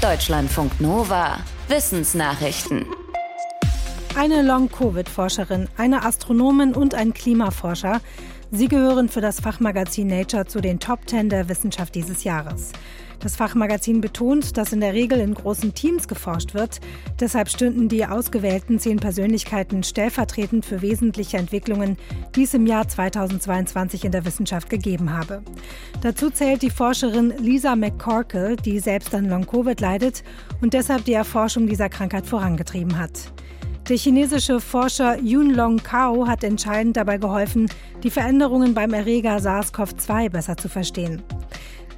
Deutschlandfunk Nova. Wissensnachrichten. Eine Long-Covid-Forscherin, eine Astronomin und ein Klimaforscher. Sie gehören für das Fachmagazin Nature zu den Top 10 der Wissenschaft dieses Jahres. Das Fachmagazin betont, dass in der Regel in großen Teams geforscht wird. Deshalb stünden die ausgewählten zehn Persönlichkeiten stellvertretend für wesentliche Entwicklungen, die es im Jahr 2022 in der Wissenschaft gegeben habe. Dazu zählt die Forscherin Lisa McCorkle, die selbst an Long-Covid leidet und deshalb die Erforschung dieser Krankheit vorangetrieben hat. Der chinesische Forscher Yun Long Kao hat entscheidend dabei geholfen, die Veränderungen beim Erreger SARS-CoV-2 besser zu verstehen.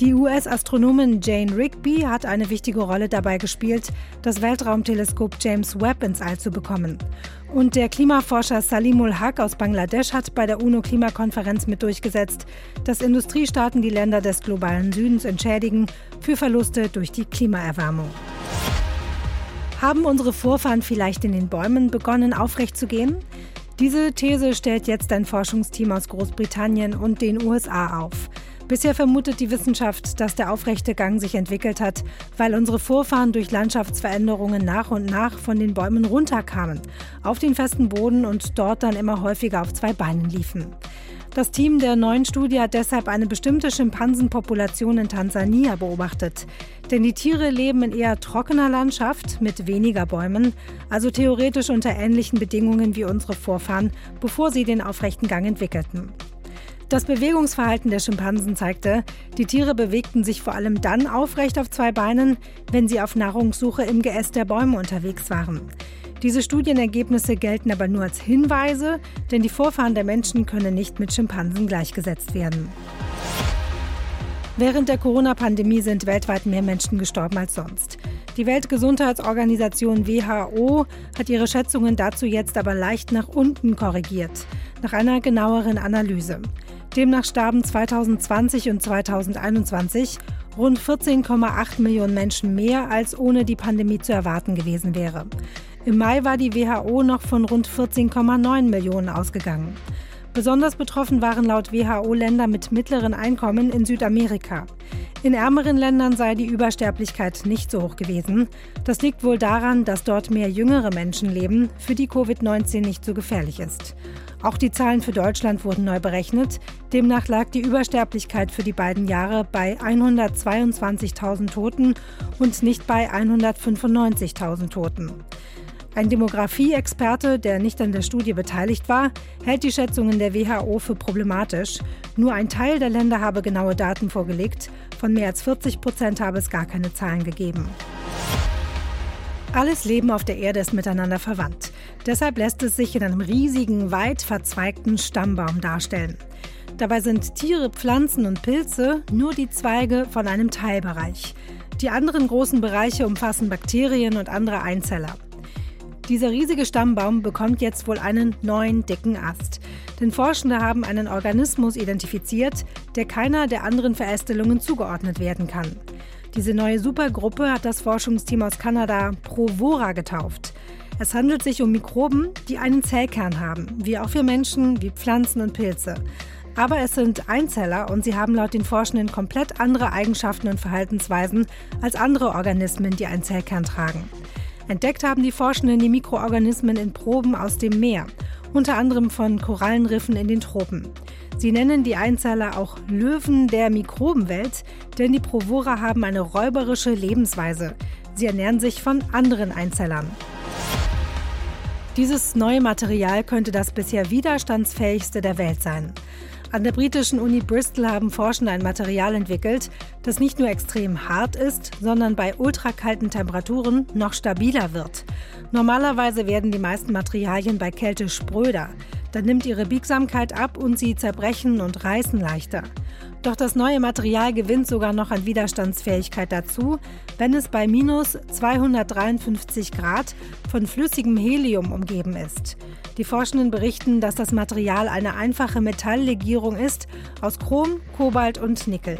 Die US-Astronomin Jane Rigby hat eine wichtige Rolle dabei gespielt, das Weltraumteleskop James Webb ins All zu bekommen. Und der Klimaforscher Salimul Haq aus Bangladesch hat bei der UNO-Klimakonferenz mit durchgesetzt, dass Industriestaaten die Länder des globalen Südens entschädigen für Verluste durch die Klimaerwärmung. Haben unsere Vorfahren vielleicht in den Bäumen begonnen, aufrecht zu gehen? Diese These stellt jetzt ein Forschungsteam aus Großbritannien und den USA auf. Bisher vermutet die Wissenschaft, dass der aufrechte Gang sich entwickelt hat, weil unsere Vorfahren durch Landschaftsveränderungen nach und nach von den Bäumen runterkamen, auf den festen Boden und dort dann immer häufiger auf zwei Beinen liefen. Das Team der neuen Studie hat deshalb eine bestimmte Schimpansenpopulation in Tansania beobachtet. Denn die Tiere leben in eher trockener Landschaft mit weniger Bäumen, also theoretisch unter ähnlichen Bedingungen wie unsere Vorfahren, bevor sie den aufrechten Gang entwickelten. Das Bewegungsverhalten der Schimpansen zeigte, die Tiere bewegten sich vor allem dann aufrecht auf zwei Beinen, wenn sie auf Nahrungssuche im Geäst der Bäume unterwegs waren. Diese Studienergebnisse gelten aber nur als Hinweise, denn die Vorfahren der Menschen können nicht mit Schimpansen gleichgesetzt werden. Während der Corona-Pandemie sind weltweit mehr Menschen gestorben als sonst. Die Weltgesundheitsorganisation WHO hat ihre Schätzungen dazu jetzt aber leicht nach unten korrigiert, nach einer genaueren Analyse. Demnach starben 2020 und 2021 rund 14,8 Millionen Menschen mehr, als ohne die Pandemie zu erwarten gewesen wäre. Im Mai war die WHO noch von rund 14,9 Millionen ausgegangen. Besonders betroffen waren laut WHO Länder mit mittleren Einkommen in Südamerika. In ärmeren Ländern sei die Übersterblichkeit nicht so hoch gewesen. Das liegt wohl daran, dass dort mehr jüngere Menschen leben, für die Covid-19 nicht so gefährlich ist. Auch die Zahlen für Deutschland wurden neu berechnet. Demnach lag die Übersterblichkeit für die beiden Jahre bei 122.000 Toten und nicht bei 195.000 Toten. Ein Demografie-Experte, der nicht an der Studie beteiligt war, hält die Schätzungen der WHO für problematisch. Nur ein Teil der Länder habe genaue Daten vorgelegt. Von mehr als 40 Prozent habe es gar keine Zahlen gegeben. Alles Leben auf der Erde ist miteinander verwandt. Deshalb lässt es sich in einem riesigen, weit verzweigten Stammbaum darstellen. Dabei sind Tiere, Pflanzen und Pilze nur die Zweige von einem Teilbereich. Die anderen großen Bereiche umfassen Bakterien und andere Einzeller. Dieser riesige Stammbaum bekommt jetzt wohl einen neuen dicken Ast. Denn Forschende haben einen Organismus identifiziert, der keiner der anderen Verästelungen zugeordnet werden kann. Diese neue Supergruppe hat das Forschungsteam aus Kanada Provora getauft. Es handelt sich um Mikroben, die einen Zellkern haben, wie auch für Menschen, wie Pflanzen und Pilze. Aber es sind Einzeller und sie haben laut den Forschenden komplett andere Eigenschaften und Verhaltensweisen als andere Organismen, die einen Zellkern tragen. Entdeckt haben die Forschenden die Mikroorganismen in Proben aus dem Meer, unter anderem von Korallenriffen in den Tropen. Sie nennen die Einzeller auch Löwen der Mikrobenwelt, denn die Provora haben eine räuberische Lebensweise. Sie ernähren sich von anderen Einzellern. Dieses neue Material könnte das bisher widerstandsfähigste der Welt sein. An der britischen Uni Bristol haben Forschende ein Material entwickelt, das nicht nur extrem hart ist, sondern bei ultrakalten Temperaturen noch stabiler wird. Normalerweise werden die meisten Materialien bei Kälte spröder. Dann nimmt ihre Biegsamkeit ab und sie zerbrechen und reißen leichter. Doch das neue Material gewinnt sogar noch an Widerstandsfähigkeit dazu, wenn es bei minus 253 Grad von flüssigem Helium umgeben ist. Die Forschenden berichten, dass das Material eine einfache Metalllegierung ist aus Chrom, Kobalt und Nickel.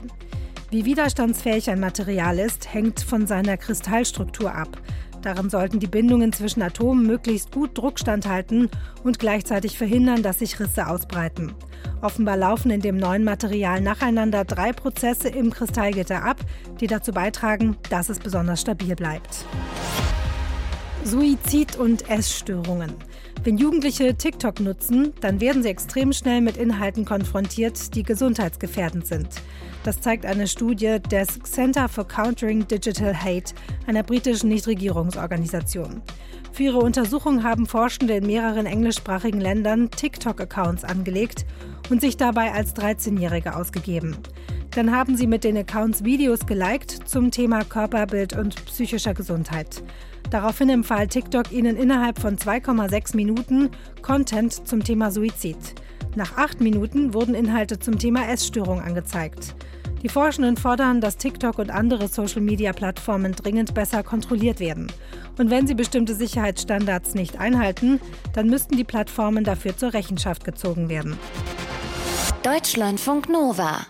Wie widerstandsfähig ein Material ist, hängt von seiner Kristallstruktur ab. Darin sollten die Bindungen zwischen Atomen möglichst gut Druck standhalten und gleichzeitig verhindern, dass sich Risse ausbreiten. Offenbar laufen in dem neuen Material nacheinander drei Prozesse im Kristallgitter ab, die dazu beitragen, dass es besonders stabil bleibt. Suizid und Essstörungen. Wenn Jugendliche TikTok nutzen, dann werden sie extrem schnell mit Inhalten konfrontiert, die gesundheitsgefährdend sind. Das zeigt eine Studie des Center for Countering Digital Hate, einer britischen Nichtregierungsorganisation. Für ihre Untersuchung haben Forschende in mehreren englischsprachigen Ländern TikTok-Accounts angelegt und sich dabei als 13-Jährige ausgegeben. Dann haben sie mit den Accounts Videos geliked zum Thema Körperbild und psychischer Gesundheit. Daraufhin empfahl TikTok ihnen innerhalb von 2,6 Minuten Content zum Thema Suizid. Nach acht Minuten wurden Inhalte zum Thema Essstörung angezeigt. Die Forschenden fordern, dass TikTok und andere Social-Media-Plattformen dringend besser kontrolliert werden. Und wenn sie bestimmte Sicherheitsstandards nicht einhalten, dann müssten die Plattformen dafür zur Rechenschaft gezogen werden. Deutschlandfunk Nova